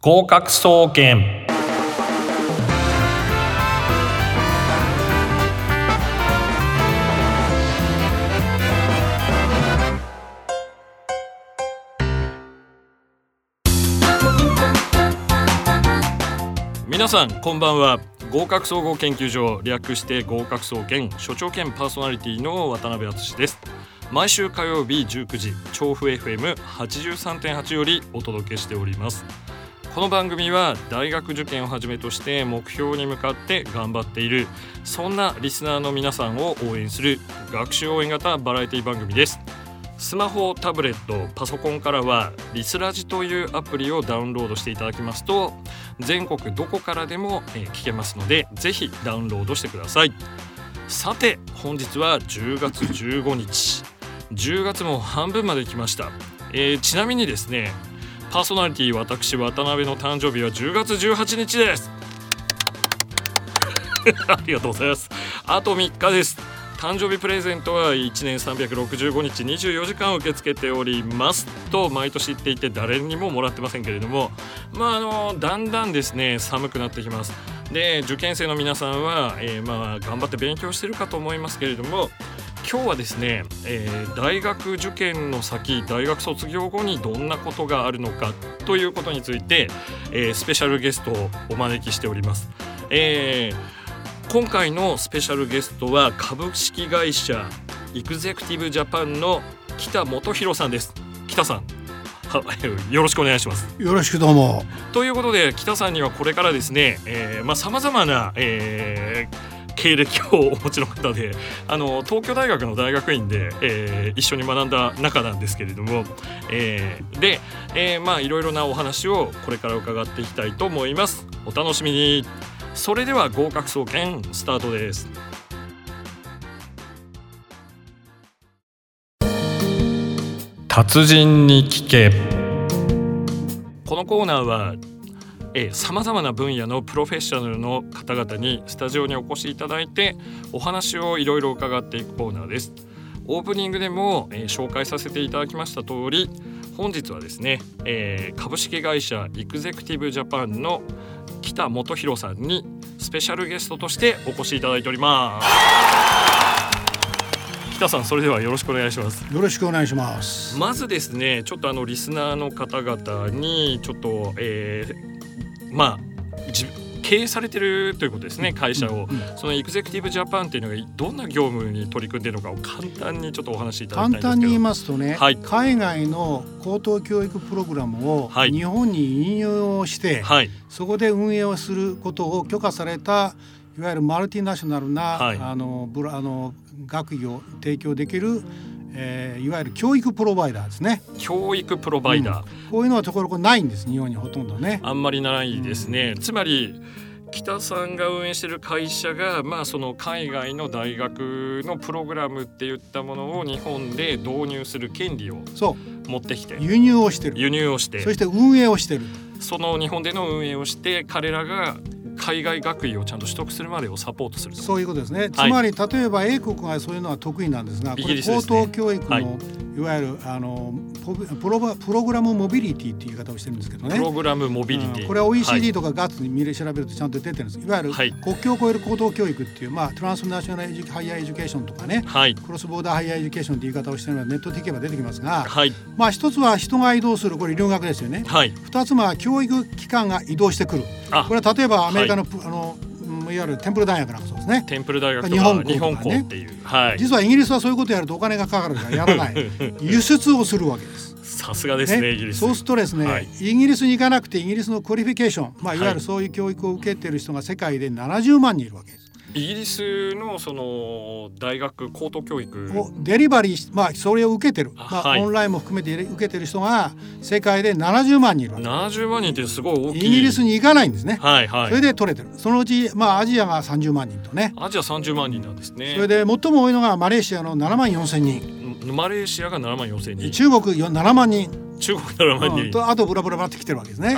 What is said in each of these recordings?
合格総研。皆さんこんばんは。合格総合研究所略して合格総研所長兼パーソナリティの渡辺敦です。毎週火曜日19時調布 FM83.8 よりお届けしております。この番組は大学受験をはじめとして目標に向かって頑張っているそんなリスナーの皆さんを応援する学習応援型バラエティ番組です。スマホタブレットパソコンからはリスラジというアプリをダウンロードしていただきますと全国どこからでも聞けますのでぜひダウンロードしてください。さて本日は10月15日。10月も半分まで来ました、えー、ちなみにですねパーソナリティ私渡辺の誕生日は10月18日です。ありがとうございます。あと3日です。誕生日プレゼントは1年365日24時間受け付けております。と毎年言っていて誰にももらってませんけれどもまああのだんだんですね寒くなってきます。で受験生の皆さんは、えー、まあ頑張って勉強してるかと思いますけれども今日はですね、えー、大学受験の先大学卒業後にどんなことがあるのかということについて、えー、スペシャルゲストをお招きしております。えー、今回のスペシャルゲストは株式会社イグゼクティブジャパンの北元弘さんです。北さんよろしくお願いします。よろしくどうも。ということで北さんにはこれからですね、えー、まあさまざまな、えー経歴をお持ちの方であの東京大学の大学院で、えー、一緒に学んだ中なんですけれども、えー、で、えー、まあいろいろなお話をこれから伺っていきたいと思います。お楽しみに。それでは合格総研スタートです。達人に聞け。このコーナーはさまざまな分野のプロフェッショナルの方々にスタジオにお越しいただいてお話をいろいろ伺っていくコーナーです。オープニングでも、えー、紹介させていただきました通り本日はですね、えー、株式会社エグゼクティブジャパンの北元弘さんにスペシャルゲストとしてお越しいただいております。北さんそれではよろしくお願いしますよろしくお願いしますまずですねちょっとあのリスナーの方々にちょっと、えー、まあ経営されてるということですね会社を、そのエグゼクティブジャパンっていうのがどんな業務に取り組んでいるのかを簡単にちょっとお話しいただきたいんです簡単に言いますとね、はい、海外の高等教育プログラムを日本に引用して、はい、そこで運営をすることを許可されたいわゆるマルティナショナルな、はい、あのブラあの学位を提供できるえー、いわゆる教育プロバイダーですね。教育プロバイダー、うん、こういうのはところこないんです日本にほとんどね。あんまりないですね、うん、つまり北さんが運営している会社が、まあ、その海外の大学のプログラムっていったものを日本で導入する権利を持ってきて。輸入をしてる。輸入をして。そして運営をしてるその日本での運営をして彼らが海外学位をちゃんと取得するまでをサポートするそういうことですね、つまり例えば英国がそういうのは得意なんですがこれ高等教育の、い、わゆるあのプロ program mobility っていう言い方をしてるんですけどね。 pro gram mobility、これは OECD とか GATS に見れ調べるとちゃんと出てるんです。いわゆる国境を越える高等教育っていう、まあ、 transnational higher education とかね、 cross-border higher education って言い方をしてるのはネットでいけば出てきますが、まあ一つは人が移動するこれ留学ですよね、二つは教育機関が移動してくる。これは例えばアメリカの,、あのいわゆるテンプル大学なんかそうですね。テンプル大学日本日本校っていう、はい、実はイギリスはそういうことやるとお金がかかるから やらない。輸出をするわけです。さすがですね、ね、イギリス。そうするとですね、はい、イギリスに行かなくてイギリスの qualification、まあ、いわゆるそういう教育を受けている人が世界で70万人いるわけです。イギリスのその大学高等教育。をデリバリーまあそれを受けてる、まあ、オンラインも含めて受けてる人が世界で70万人いる70万人ってすごい大きい。イギリスに行かないんですね。はいはい。それで取れてる。そのうちまあアジアが30万人とね。アジア30万人なんですね。それで最も多いのがマレーシアの7万4千人。マレーシアが7万4千人。中国7万人中国ドラマに、うん、とあとブラブラブラって来てるわけですね。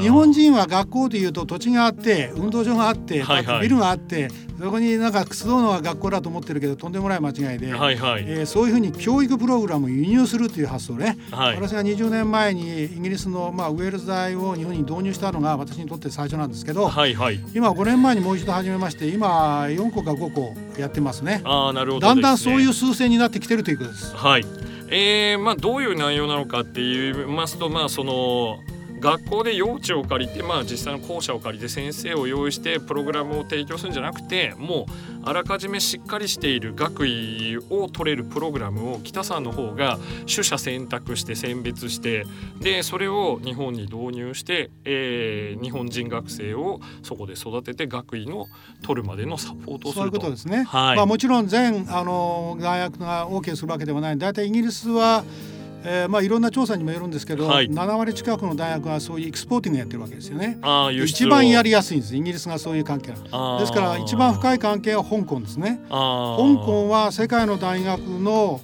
日本人は学校でいうと土地があって運動場があって、はいはい、ビルがあってそこになんか集うのは学校だと思ってるけどとんでもない間違いで、はいはい、えー、そういうふうに教育プログラムを輸入するという発想ね、はい、私が20年前にイギリスの、まあ、ウェールズ大を日本に導入したのが私にとって最初なんですけど、はいはい、今5年前にもう一度始めまして今4個か5個やってますね。あなるほど、ね、だんだんそういう数勢になってきてるということです。はいえーまあ、どういう内容なのかって言いますと、まあ、その学校で用地を借りて、まあ、実際の校舎を借りて先生を用意してプログラムを提供するんじゃなくてもうあらかじめしっかりしている学位を取れるプログラムを北さんの方が取捨選択して選別してでそれを日本に導入して、えー、日本人学生をそこで育てて学位の取るまでのサポートをすると。そういうことですね。はい。まあ、もちろん全あの大学が OK するわけではない。大体イギリスはえー、まあいろんな調査にもよるんですけど、はい、7割近くの大学はそういうエクスポーティングやってるわけですよね。一番やりやすいんです。イギリスがそういう関係です。から一番深い関係は香港ですね。香港は世界の大学の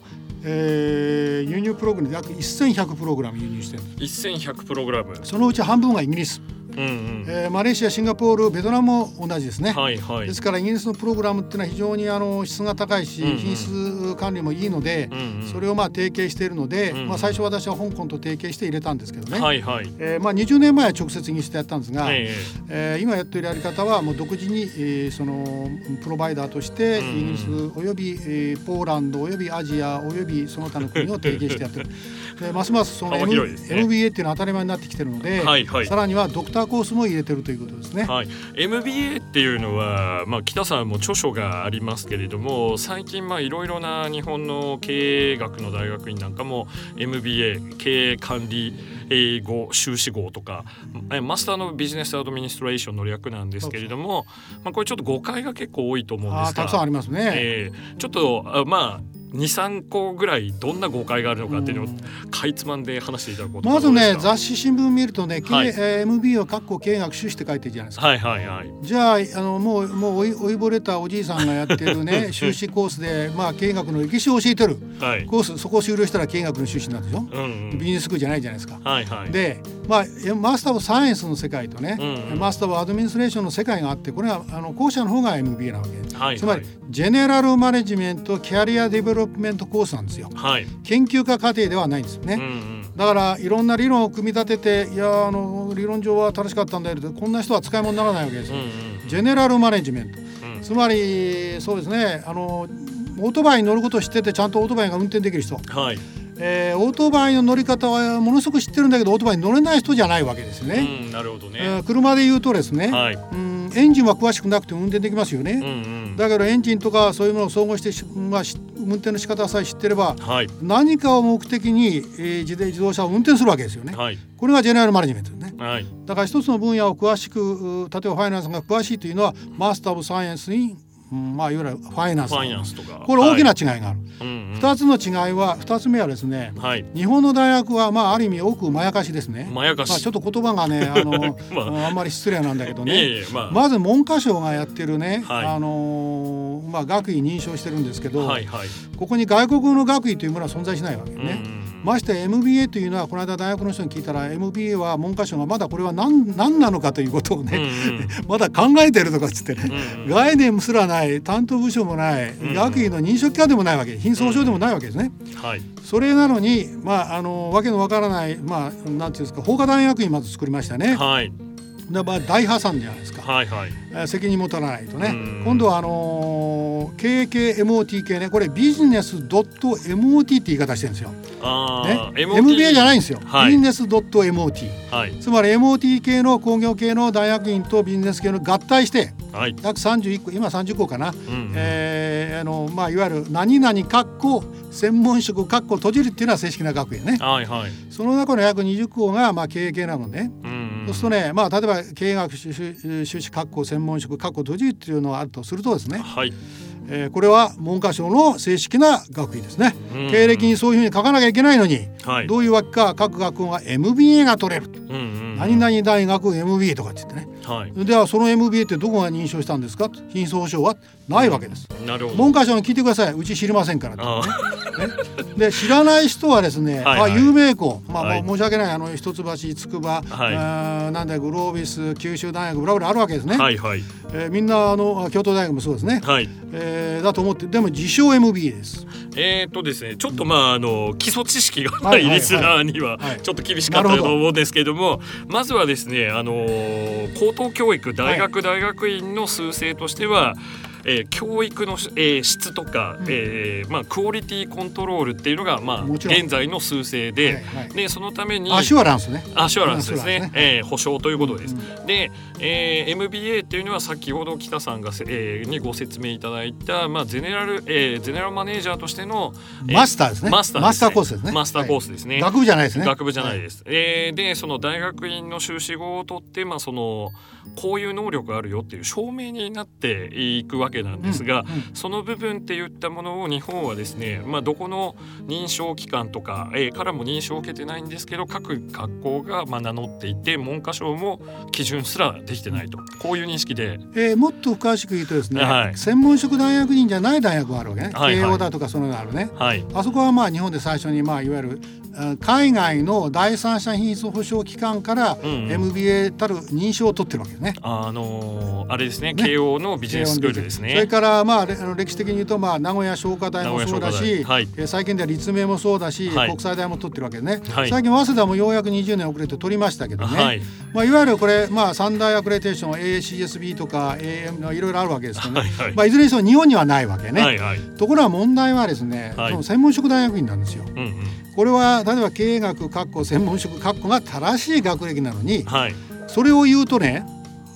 えー、輸入プログラム約1100プログラム輸入してる。1100プログラム。そのうち半分がイギリスうんうん、えー、マレーシアシンガポールベトナムも同じですね、はいはい、ですからイギリスのプログラムっていうのは非常にあの質が高いし、うんうん、品質管理もいいので、うんうん、それをまあ提携しているので、うんうん、まあ、最初私は香港と提携して入れたんですけどね、はいはい、えー、まあ、20年前は直接イギリスでやったんですが、えー、えー、今やっているやり方はもう独自に、えー、そのプロバイダーとしてイギリスおよび、えー、ポーランドおよびアジアおよびその他の国を提携してやってる でますますその、M ね、MBA っていうのは当たり前になってきてるので、はいはい、さらにはドクターコースも入れてるということですね。はい、MBA っていうのは、まあ、北さんも著書がありますけれども最近いろいろな日本の経営学の大学院なんかも MBA 経営管理英語修士号とかマスターのビジネスアドミニストレーションの略なんですけれども、まあ、これちょっと誤解が結構多いと思うんですがたくさんありますね、えー、ちょっとまあ23個ぐらいどんな誤解があるのかっていうのをかいつまんで話していただこうとまずね雑誌新聞見るとね、はい、MB は括弧経営学修士って書いてるじゃないですか。はいはいはい、じゃああのもうもうおいおいぼれたおじいさんがやってるね 修士コースで、まあ、経営学の歴史を教えてる、はい、コースそこを修了したら経営学の修士なんでしょ、うんうん、ビジネススクールじゃないじゃないですか。はいはい、で、まあ、 Master of Science の世界とね、うんうん、 Master of Administration の世界があってこれはあの後者の方が MBA なわけ、はいはい、つまり general management career development course なんですよ、はい、研究家課程ではないんですよね、うんうん、だからいろんな理論を組み立てていやあの理論上は正しかったんだけどこんな人は使い物にならないわけですよ、うんうん、ジェネラルマネジメント、うん、つまりそうですねあのオートバイに乗ることを知っててちゃんとオートバイが運転できる人、はい。えー、オートバイの乗り方はものすごく知ってるんだけどオートバイに乗れない人じゃないわけですよね。うん、なるほどね、えー、車で言うとですね、はい、うんエンジンは詳しくなくても運転できますよね。うんうん、だけどエンジンとかそういうものを総合して、まあ、運転の仕方さえ知ってれば、はい、何かを目的に、えー、自自動車を運転するわけですよね。はい、これがジェネラルマネジメントね。はい、だから一つの分野を詳しく例えばファイナンスが詳しいというのはマスター・オブ・サイエンスにまあ、いわゆるファイナンスファイナンスとか。これ大きな違いがある、はい。うんうん、つの違いは2つ目はですね、はい、日本の大学は、まあ、ある意味多くまやかしですね。まやかし、まあ、ちょっと言葉がね あの、まあ、あんまり失礼なんだけどね、いいまあ、まず文科省がやってるね、はい、あのまあ、学位認証してるんですけど、はいはい、ここに外国の学位というものは存在しないわけね。うん。うんまして MBA というのはこの間大学の人に聞いたら MBA は文科省がまだこれは何何なのかということをね、うんうん、まだ考えてるとかっつってね、うんうん、概念すらない担当部署もない、うんうん、学位の認証機関でもないわけ品相証でもないわけですね。うんはい、それなのにまああのわけのわからないまあなんていうんですか法科大学院まず作りましたね。はいでまあ、大破産じゃないですか、はいはい、責任持たないとね。今度はあのー、KKMOT 系ね。これビジネス .MOT って言い方してるんですよ。ね、MBA じゃないんですよ、はい、ビジネス .MOT、はい、つまり MOT 系の工業系の大学院とビジネス系の合体して、はい、約31個今30個かな、うん、えー、あのまあ、いわゆる何々かっこ専門職かっこ閉じるっていうのは正式な学院ね、はいはい、その中の約20校がまあ経営系なのね、うんそうするとね、まあ、例えば経営学修士確保専門職確保閉じっていうのがあるとするとですね、はい。えー、これは文科省の正式な学位ですね、うん。うん、経歴にそういうふうに書かなきゃいけないのに、はい、どういうわけか各学校が MBA が取れる、うんうん、何々大学 MBA とかって言ってね、はい、ではその MBA ってどこが認証したんですか？品質保証はないわけです、うん、なるほど。文科省に聞いてください。うち知りませんから、ね、で知らない人はですね、はいはい、あ有名校、まあ、はい、申し訳ないあの一橋筑波、はい、あなんだグロービス九州大学ブラブラあるわけですね、はいはい。えー、みんなあの京都大学もそうですね、はい。えー、だと思ってでも自称 MBA です。えー、っとですねちょっとまああの基礎知識がないリスナーにはちょっと厳しかったと思うんですけれどもまずはですねあの高等教育大学大学院の数勢としては、えー、教育の、えー、質とか、うん、えー、まあ、クオリティコントロールっていうのが、まあ、現在の数勢ではいはい、でそのためにアシュアランスね。アシュアランスですね、ね。えー、保証ということです。うん、で、えー、MBA っていうのは先ほど北さんが、えー、にご説明いただいた、まあ、ゼネラル、えー、ゼネラルマネージャーとしての、えー、マスターですね。マスター、ね、マスターコースですね。マスターコースですね、はい、学部じゃないですね。学部じゃないです、はい、えー、でその大学院の修士号を取って、まあ、そのこういう能力があるよっていう証明になっていくわけなんですが、その部分って言ったものを日本はですね、まあ、どこの認証機関とか、えー、からも認証を受けてないんですけど各学校がまあ名乗っていて文科省も基準すらできてないと。こういう認識で、えー、もっと詳しく言うとですね、はい、専門職大学院じゃない大学があるわけね、はいはい、慶応だとかそのがあるね、はい、あそこはまあ日本で最初にまあいわゆる海外の第三者品質保証機関から MBA たる認証を取ってるわけね。あのー、あれですね慶応のビジネススクールですね。それからまあ歴史的に言うとまあ名古屋商科大もそうだし、はい、最近では立命もそうだし、はい、国際大も取ってるわけですね。はい、最近早稲田もようやく20年遅れて取りましたけどね。はいまあいわゆるこれまあ三大アクレデーション ACSB とか AM いろいろあるわけですけどね。はいはい、まあいずれにしても日本にはないわけね。はいはい、ところが問題はですね、その専門職大学院なんですよ。うんうんこれは例えば経営学かっこ専門職かっこが正しい学歴なのに、はい、それを言うとね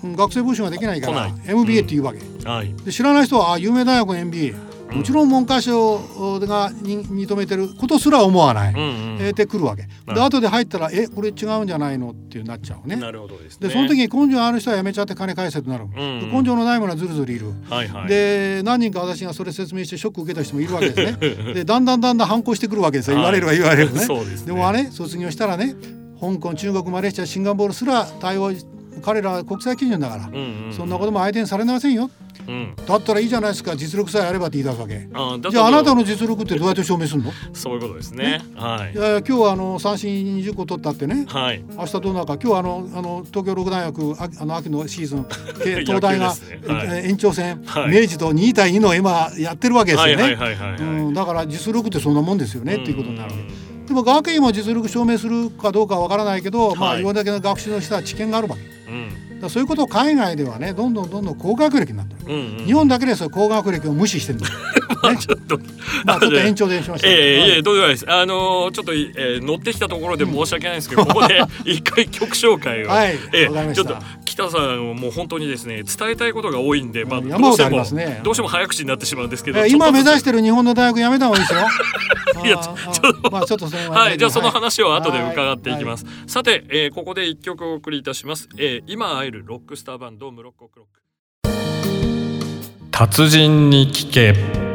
学生募集ができないから MBA っていうわけ、うんはい、で知らない人はあ有名大学の MBA もちろん文科省が認めてることすら思わない、うんうん、えー、てくるわけ、で後で入ったらえこれ違うんじゃないのってなっちゃうね。なるほどです、ね、でその時に根性ある人はやめちゃって金返せとなる、うんうん、根性のないものはずるずるいる、はいはい、で何人か私がそれ説明してショック受けた人もいるわけですね。でだんだんだんだん反抗してくるわけですよ。言われるは言われるね。でね、でもあれ卒業したらね香港中国マレーシアシンガポールすら対応彼らは国際基準だから、うんうんうん、そんなことも相手にされませんよ。うん、だったらいいじゃないですか実力さえあればって言い出すわけ。じゃああなたの実力ってどうやって証明するの？そういうことですね、ね、はい。いや今日はあの三振20個取ったってね、はい、明日どうなるか。今日あのあの東京六大学ああの秋のシーズン 東大が、ねはい、延長戦、はい、明治と2対2の今やってるわけですよね。だから実力ってそんなもんですよねっていうことになるわけ。でも学院も実力証明するかどうかわからないけど、まあ、い。ろんだけの学習のした知見があるわけ。うん。だそういうことを海外ではねどんどんどんどん高学歴になってる、うんうん、日本だけでそ高学歴を無視してるんだ、ね、まあちょっとまあちょっと延長でしましたええー、い。えどうでもないです。あのー、ちょっと、えー、乗ってきたところで申し訳ないんですけど、うん、ここで一回曲紹介を。はい、えー、ちょっと北さんもう本当にですね伝えたいことが多いんで、まあ、どうしても、ね、どうしても早口になってしまうんですけど、えー、今目指してる日本の大学やめた方がいいですよ。いやちょっとまあちょっとそのはいじゃあその話を後で伺っていきます、さて、えー、ここで一曲お送りいたします、えー、今会えるロックスターバンドムロッコクロック。達人に聞け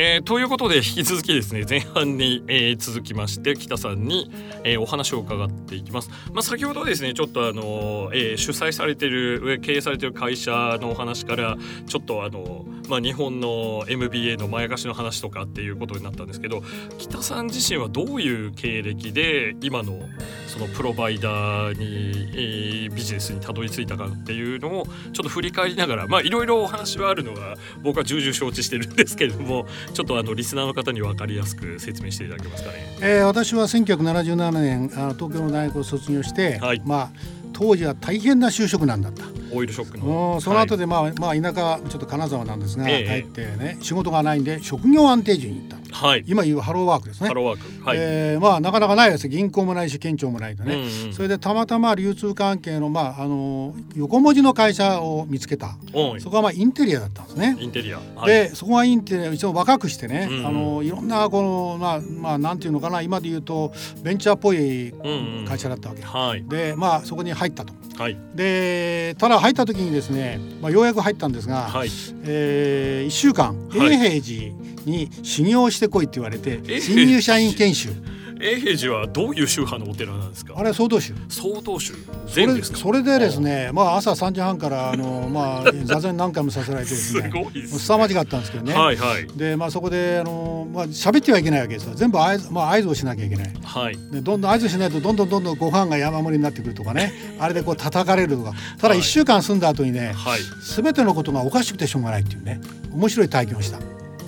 えー、ということで引き続きですね前半に、えー、続きまして北さんに、えー、お話を伺っていきます。まあ、先ほどですねちょっとあの、えー、主催されてる経営されてる会社のお話からちょっとあの、まあ、日本の MBA のまやかしの話とかっていうことになったんですけど北さん自身はどういう経歴で今のそのプロバイダーに、えー、ビジネスにたどり着いたかっていうのをちょっと振り返りながらまあいろいろお話はあるのが僕は重々承知してるんですけれども ちょっとあのリスナーの方に分かりやすく説明していただけますかね。えー、私は1977年あ東京の大学を卒業して、はい、まあ当時は大変な就職難だった。オイルショックの。その後でまあ、はい、まあ田舎ちょっと金沢なんですが、え帰ってね仕事がないんで職業安定所に行った。はい、今言うハローワークですね。ハローワーク。はい、えー、まあなかなかないです銀行もないし県庁もないとね、うんうん、それでたまたま流通関係のまああの横文字の会社を見つけた。そこはまあインテリアだったんですね。インテリア。はい、でそこはインテリア一応若くしてね、うんうん、あのいろんなこのまあまあなんていうのかな今で言うとベンチャーっぽい会社だったわけ。うんうん、はい、でまあそこに入ったと。はい、でただ入った時にですね、まあ、ようやく入ったんですが、はい。えー、1週間永平寺に修行してこいって言われて新入社員研修。永平寺はどういう宗派のお寺なんですか？あれ曹洞宗。曹洞宗。それそれでですねまあ朝3時半からあのまあ 座禅何回もさせられてですねす凄まじかったんですけどね、はいはい、でまあそこであのまあ喋ってはいけないわけですよ。全部合図,、まあ、合図をしなきゃいけない、はい、でどんどん合図しないとどんどんどんどんご飯が山盛りになってくるとかね。あれでこう叩かれるとか。ただ1週間住んだ後にね、はい、全てのことがおかしくてしょうがないっていうね。面白い体験をした。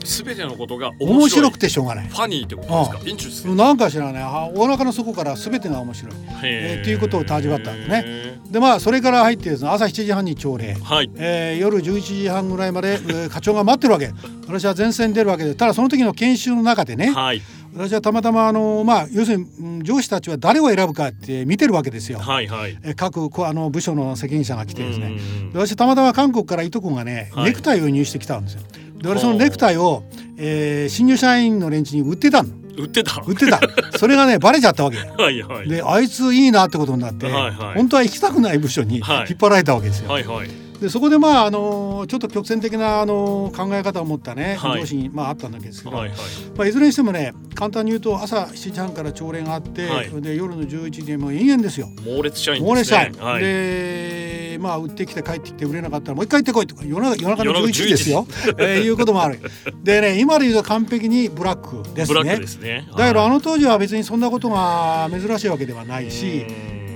すべてのことが面白くてしょうがない。ファニーってことですか？なんか知らない。お腹の底からすべてが面白い。えー、っていうことを味わったんですね。でまあそれから入ってですね朝7時半に朝礼、はい、えー、夜11時半ぐらいまで、えー、課長が待ってるわけ。私は前線に出るわけで、ただその時の研修の中でね。はい私はたまたまあの、まあ、要するに上司たちは誰を選ぶかって見てるわけですよ。はいはい、各あの部署の責任者が来てですね私たまたま韓国からいとこがね、ネクタイを入手してきたんですよ。で俺そのネクタイを、えー、新入社員の連中に売ってたの。売ってた？売ってた。それがね バレちゃったわけ。はいはい。であいついいなってことになって、はいはい、本当は行きたくない部署に引っ張られたわけですよ。はいはい。はいでそこでまああのちょっと曲線的なあの考え方を持ったね、はい、上司にまああったんですけど、はいはい。まあ、いずれにしてもね簡単に言うと朝7時半から朝礼があって、はい、で夜の11時でもう延々ですよ。猛烈社員、ね、猛烈社員、はい、でまあ売ってきて帰ってきて売れなかったらもう一回行ってこいとか夜中夜中の11時ですよ、えー、いうこともある。でね今で言うと完璧にブラックですね。ですね、だけどあの当時は別にそんなことが珍しいわけではないし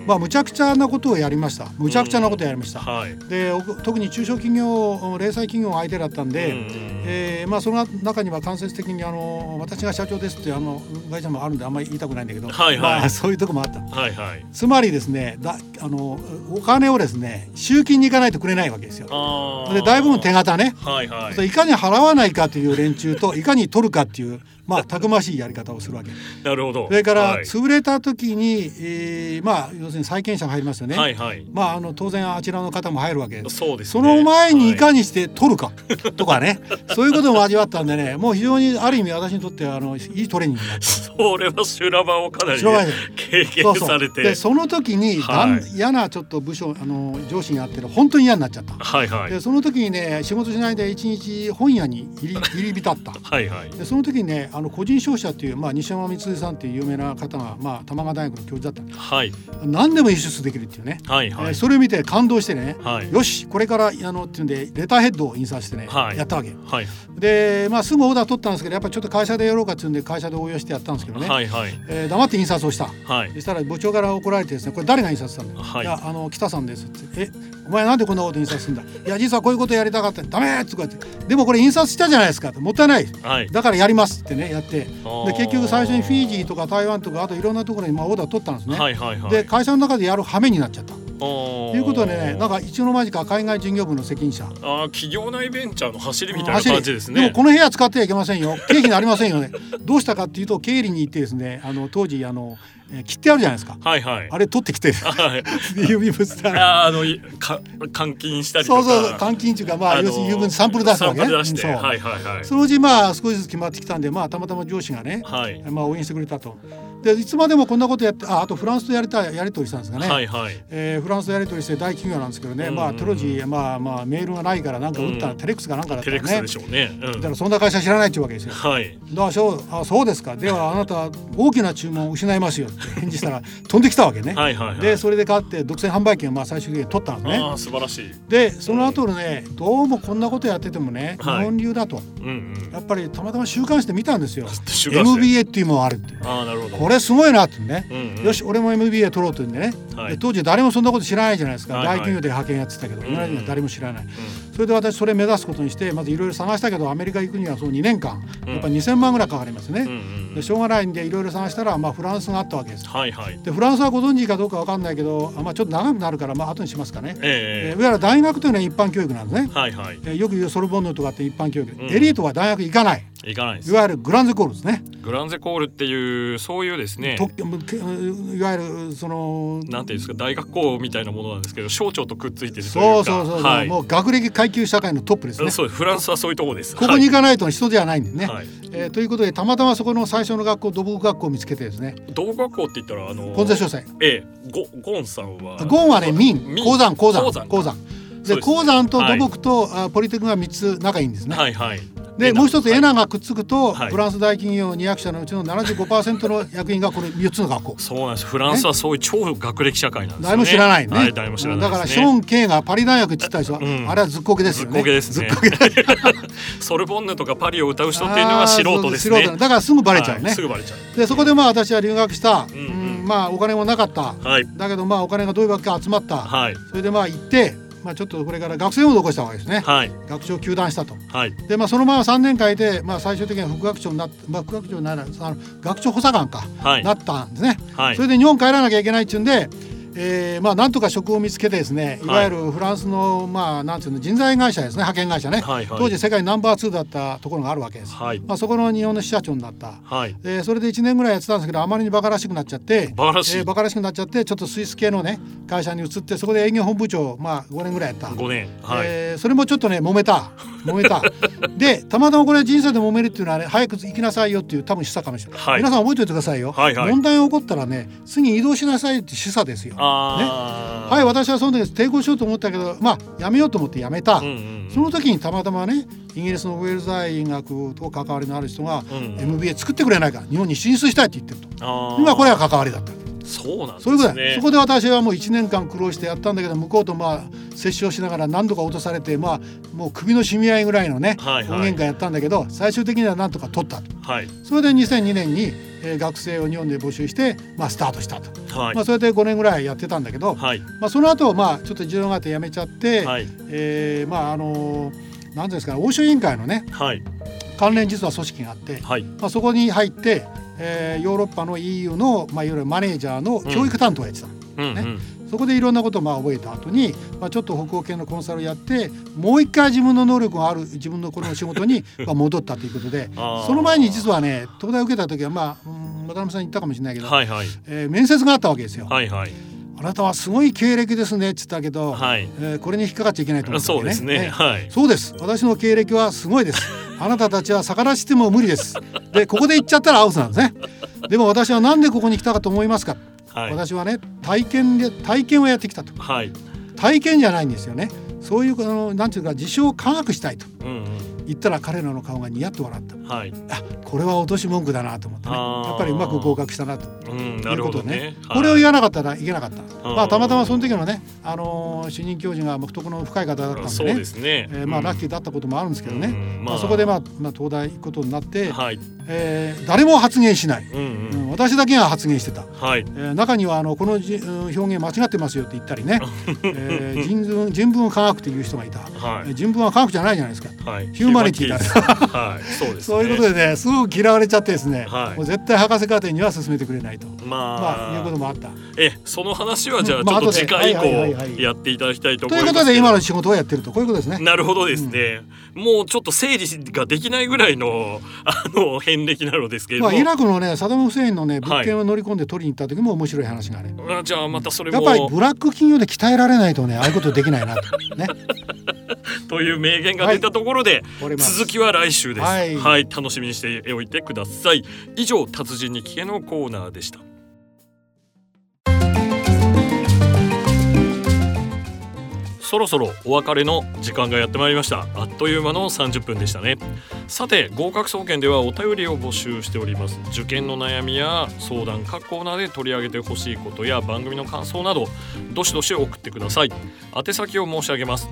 まあ、むちゃくちゃなことをやりました。むちゃくちゃなことをやりました、はい、で特に中小企業零細企業相手だったんで、えーまあ、その中には間接的にあの私が社長ですっていうあの会社もあるんであんまり言いたくないんだけど、はいはい、まあ、そういうとこもあった、はいはい、つまりですねだあのお金をですね集金に行かないとくれないわけですよ。で大部分手形ね、はいはい、いかに払わないかという連中といかに取るかっていうまあたくましいやり方をするわけ。なるほど。それから、潰れた時に、えー、まあ要するに債権者が入りますよね。はいはい。まああの当然あちらの方も入るわけ。で。そうです、ね、その前にいかにして取るか、とかね、そういうことも味わったんでね、もう非常にある意味私にとってはあのいいトレーニング。それは修羅場をかなり、ね、経験されて。でその時に、はい、嫌なちょっと部署あの上司にあってる本当に嫌になっちゃった。はいはい。でその時にね仕事しないで一日本屋に入り 入り浸った。はいはい。でその時にねあの個人消費者っていう、まあ、西山光さんっていう有名な方が、まあ、玉川大学の教授だった、はい、何でも輸出できるっていうね、はいはい、えー、それを見て感動してね、はい、よしこれからあのっていうんでレターヘッドを印刷してね、はい、やったわけ、はい、で、まあ、すぐオーダー取ったんですけどやっぱりちょっと会社でやろうかっていうんで会社で応用してやったんですけどね、はいはい、えー、黙って印刷をした、はい、そしたら部長から怒られてですねこれ誰が印刷したんだ？よ、はい、いやあの北さんですって。えお前なんでこんなこと印刷するんだ？いや実はこういうことやりたかった。ダメっつってでもこれ印刷したじゃないですかもったいない、はい、だからやりますってねやって。で結局最初にフィジーとか台湾とかあといろんなところにまあオーダー取ったんですね、はいはいはい、で会社の中でやる羽目になっちゃったということでねなんか一の間近海外事業部の責任者。あ企業内ベンチャーの走りみたいな感じですね。でもこの部屋使ってはいけませんよ。経費になりませんよね。どうしたかっていうと経理に行ってですねあの当時あのえー、切ってあるじゃないですか。はいはい。あれ取ってきて、はい、郵便物でああのか換金したりとか。そうそう換金っていうかまあ要するに郵便サンプル出すわけね。出して、そう。はいはいはい。そのうちまあ少しずつ決まってきたんでまあたまたま上司がね、はい、まあ応援してくれたと。でいつまでもこんなことやってああとフランスとやりたいやり取りしたんですかね。はいはい。えー、フランスとやり取りして大企業なんですけどね、まあ当時まあまあメールがないからなんか打ったテレックスかなんかだったらね。でしょうね。だからそんな会社知らないっていうわけですよ。はい。だからそうあそうですか。では あなた大きな注文を失いますよって返事したら。飛んできたわけね。はいはいはい、でそれで買って独占販売権をまあ最終的に取ったんですね。あ素晴らしいでその後ねどうもこんなことやっててもね、はい、日本流だと、うんうん、やっぱりたまたま週刊誌で見たんですよ。MBA っていうものあるってあなるほどこれすごいなってね、うんうん、よし俺も MBA 取ろうというんでね、はい、で当時誰もそんなこと知らないじゃないですか、はいはい、大企業で派遣やってたけど、今には誰も知らない、うん、それで私それ目指すことにしてまずいろいろ探したけどアメリカ行くにはその2年間やっぱ2000万ぐらいかかりますね。うんうん、でしょうがないんでいろいろ探したら、まあ、フランスがあったわけです。はいはい、でフランスはご存知かどうかわかんないけど、あまあ、ちょっと長くなるから、まあ後にしますかね、えー、えー、いわゆる大学というのは一般教育なんですね、はいはい。えー、よく言うソルボンヌとかって一般教育、うん、エリートは大学行かない。行かないいわゆるグランゼコールですね。グランゼコールっていうそういうですね。といわゆるそのなんていうんですか大学校みたいなものなんですけど省庁とくっついてるというそうそうそう、はい、もう学歴階級社会のトップですね。そうフランスはそういうとこです。ここに行かないと人ではないんですね、はい、えー、ということでたまたまそこの最初の学校土木学校を見つけてですね。土木学校って言ったらあのコンザ商船ええゴゴンさんはゴンはね民。鉱山鉱山。鉱山で鉱山と土木と、はい、ポリテクが3つ仲いいんですね。はいはいでもう一つエナがくっつくと、フランス大企業200社のうちの75%の役員がこの3つの学校。そうなんです。フランスはそういう超学歴社会なんです、ね、誰も知らないね、はい、誰も知らない、ね、だからショーン・ケイがパリ大学って言ったでしょ、うん、あれはずっこけですよね。ずっこけですね。ソルボンヌとかパリを歌う人っていうのは素人ですね。だからすぐバレちゃうね、はい、すぐバレちゃう。でそこでまあ私は留学した、うん、うん、まあお金もなかった、はい、だけどまあお金がどういうわけか集まった、はい、それでまあ行ってまあ、ちょっとこれから学生を起こしたわけですね、はい、学長を休断したと、はい、でまあ、そのまま3年間で、まあ、最終的には副学長になって、まあ、副学長にならあの学長補佐官か、はい、なったんですね、それで日本帰らなきゃいけないっていうんでえー、まあなんとか職を見つけてですねい。わゆるフランスの、まあなんていうの人材会社ですね派遣会社ね、はいはい、当時世界ナンバー2だったところがあるわけです、はい、まあ、そこの日本の支社長になった、はい、えー、それで1年ぐらいやってたんですけどあまりにバカらしくなっちゃってバカらし,、えー、バカらしくなっちゃってちょっとスイス系のね会社に移ってそこで営業本部長、まあ、5年ぐらいやった。5年、はい、えー、それもちょっとね揉めた。揉めた。でたまたまこれ人生で揉めるっていうのはね早く行きなさいよっていう多分示唆かもしれない、はい、皆さん覚えておいてくださいよ、はいはい、問題が起こったらね次移動しなさいって示唆ですよ、ね、はい私はその時抵抗しようと思ったけどまあやめようと思ってやめた、うんうん、その時にたまたまねイギリスのウェールズ大学と関わりのある人が、うん、MBA 作ってくれないか日本に進出したいって言ってると。今これは関わりだった。そうなんですね。そそこで私はもう1年間苦労してやったんだけど向こうとまあ折衝しながら何度か落とされてまあもう首のしみ合いぐらいのね、はいはい、音源会やったんだけど最終的にはなんとか取ったと。はい、それで2002年に、えー、学生を日本で募集して、まあ、スタートしたと。はい、まあ、それで5年ぐらいやってたんだけど、はい、まあ、その後まあちょっと事情があって辞めちゃって、はい、えー、まああのー、なんですか欧州委員会のね、はい、関連実は組織があって、はい。まあ、そこに入ってえー、ヨーロッパの EU の、まあ、いわゆるマネージャーの教育担当をやってた、うんね、うん。うん、そこでいろんなことをまあ覚えた後に、まあ、ちょっと北欧系のコンサルをやってもう一回自分の能力がある自分のこの仕事に 戻ったということでその前に実はね東大を受けた時はまあ、うん、渡辺さん言ったかもしれないけど、はいはい、えー、面接があったわけですよ。はいはいあなたはすごい経歴ですねって言ったけど、はい、えー、これに引っかかっちゃいけないと思ったね。そうですね。はい。そうです。私の経歴はすごいです。あなたたちは逆らしても無理です。で、ここで言っちゃったらアウトなんですね。でも私はなんでここに来たかと思いますか。はい、私はね体験で体験をやってきたと。はい。体験じゃないんですよね。そういうあのなんていうか自称科学したいと。うんうん。言ったら彼らの顔がニヤッと笑った、はい、あこれは落とし文句だなと思ってね。やっぱりうまく合格したなと、うん、いうことね、ねはい、これを言わなかったらいけなかった、まあ、たまたまその時のね、あのー、主任教授が独特の深い方だったんでね。そうですね、えー、まあ、ラッキーだったこともあるんですけどね、うん。まあ、そこで、まあまあ、東大行くことになって、はい。えー、誰も発言しない、うん。うん、私だけが発言してた、はい。えー、中にはあのこのじ表現間違ってますよって言ったりね、えー、人文人文科学っていう人がいた、はい、人文は科学じゃないじゃないですか、はい、ヒューマニティだ、はい、そうです、ね、そういうことでねすごく嫌われちゃってですね、はい、もう絶対博士課程には進めてくれないと、まあ、まあ、いうこともあった。えその話はじゃあちょっと次回以降やっていただきたいと思います、ということで今の仕事をやってると。こういうことですね。なるほどですね、うん、もうちょっと整理ができないぐらいのあの遍歴なのですけれども、まあ、イラクのねサダム・フセインのね物件を乗り込んで取りに行った時も面白い話がある、はい、じゃあまたそれも。やっぱりブラック企業で鍛えられないとねああいうことできないなとね。という名言が出たところで、はい、続きは来週です、はい、はい、楽しみにしておいてください。以上達人に聞けのコーナーでしたそろそろお別れの時間がやってまいりました。あっという間の30分でしたね。さて合格総研ではお便りを募集しております。受験の悩みや相談各コーナーで取り上げてほしいことや番組の感想などどしどし送ってください。宛先を申し上げます。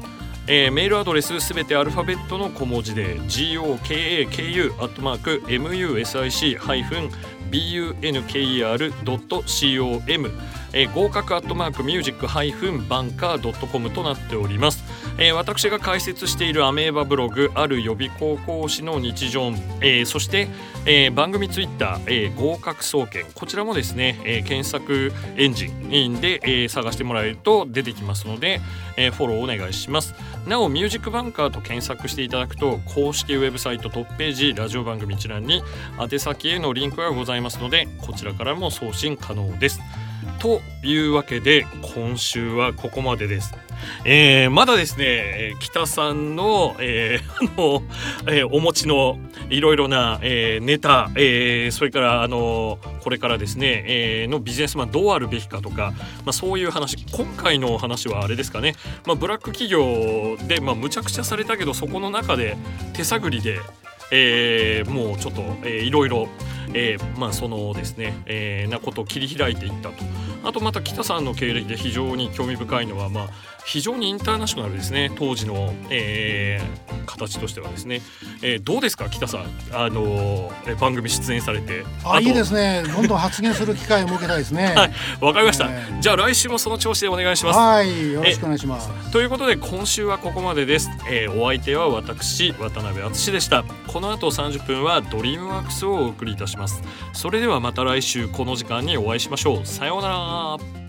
えー、メールアドレスすべてアルファベットの小文字で gokaku.music-bunker.com えー、合格アットマークミュージックハイフンバンカー .com となっております、えー、私が解説しているアメーバブログある予備高校師の日常、えー、そして、えー、番組ツイッター、えー、合格総研。こちらもですね、えー、検索エンジンで、えー、探してもらえると出てきますので、えー、フォローお願いします。なおミュージックバンカーと検索していただくと公式ウェブサイトトップページラジオ番組一覧に宛先へのリンクがございますのでこちらからも送信可能です。というわけで今週はここまでです。えー、まだですね北さんの,、えー、あのえー、お持ちのいろいろな、えー、ネタ、えー、それからあのこれからですね、えー、のビジネスマンどうあるべきかとか、まあ、そういう話今回の話はあれですかね、まあ、ブラック企業で、まあ、むちゃくちゃされたけどそこの中で手探りでえー、もうちょっと、えー、いろいろえー、まあそのですね、えー、なことを切り開いていったと。あとまた北さんの経歴で非常に興味深いのは、まあ、非常にインターナショナルですね。当時の、えー、形としてはですね、えー、どうですか北さん、あのー、番組出演されて。あいいですね。どんどん発言する機会を設けたいですね。はい。わかりました、えー、じゃあ来週もその調子でお願いします。はい。よろしくお願いします。ということで今週はここまでです、えー、お相手は私渡辺敦でした。この後30分はドリームワークスをお送りいたします。それではまた来週この時間にお会いしましょう。さようなら up.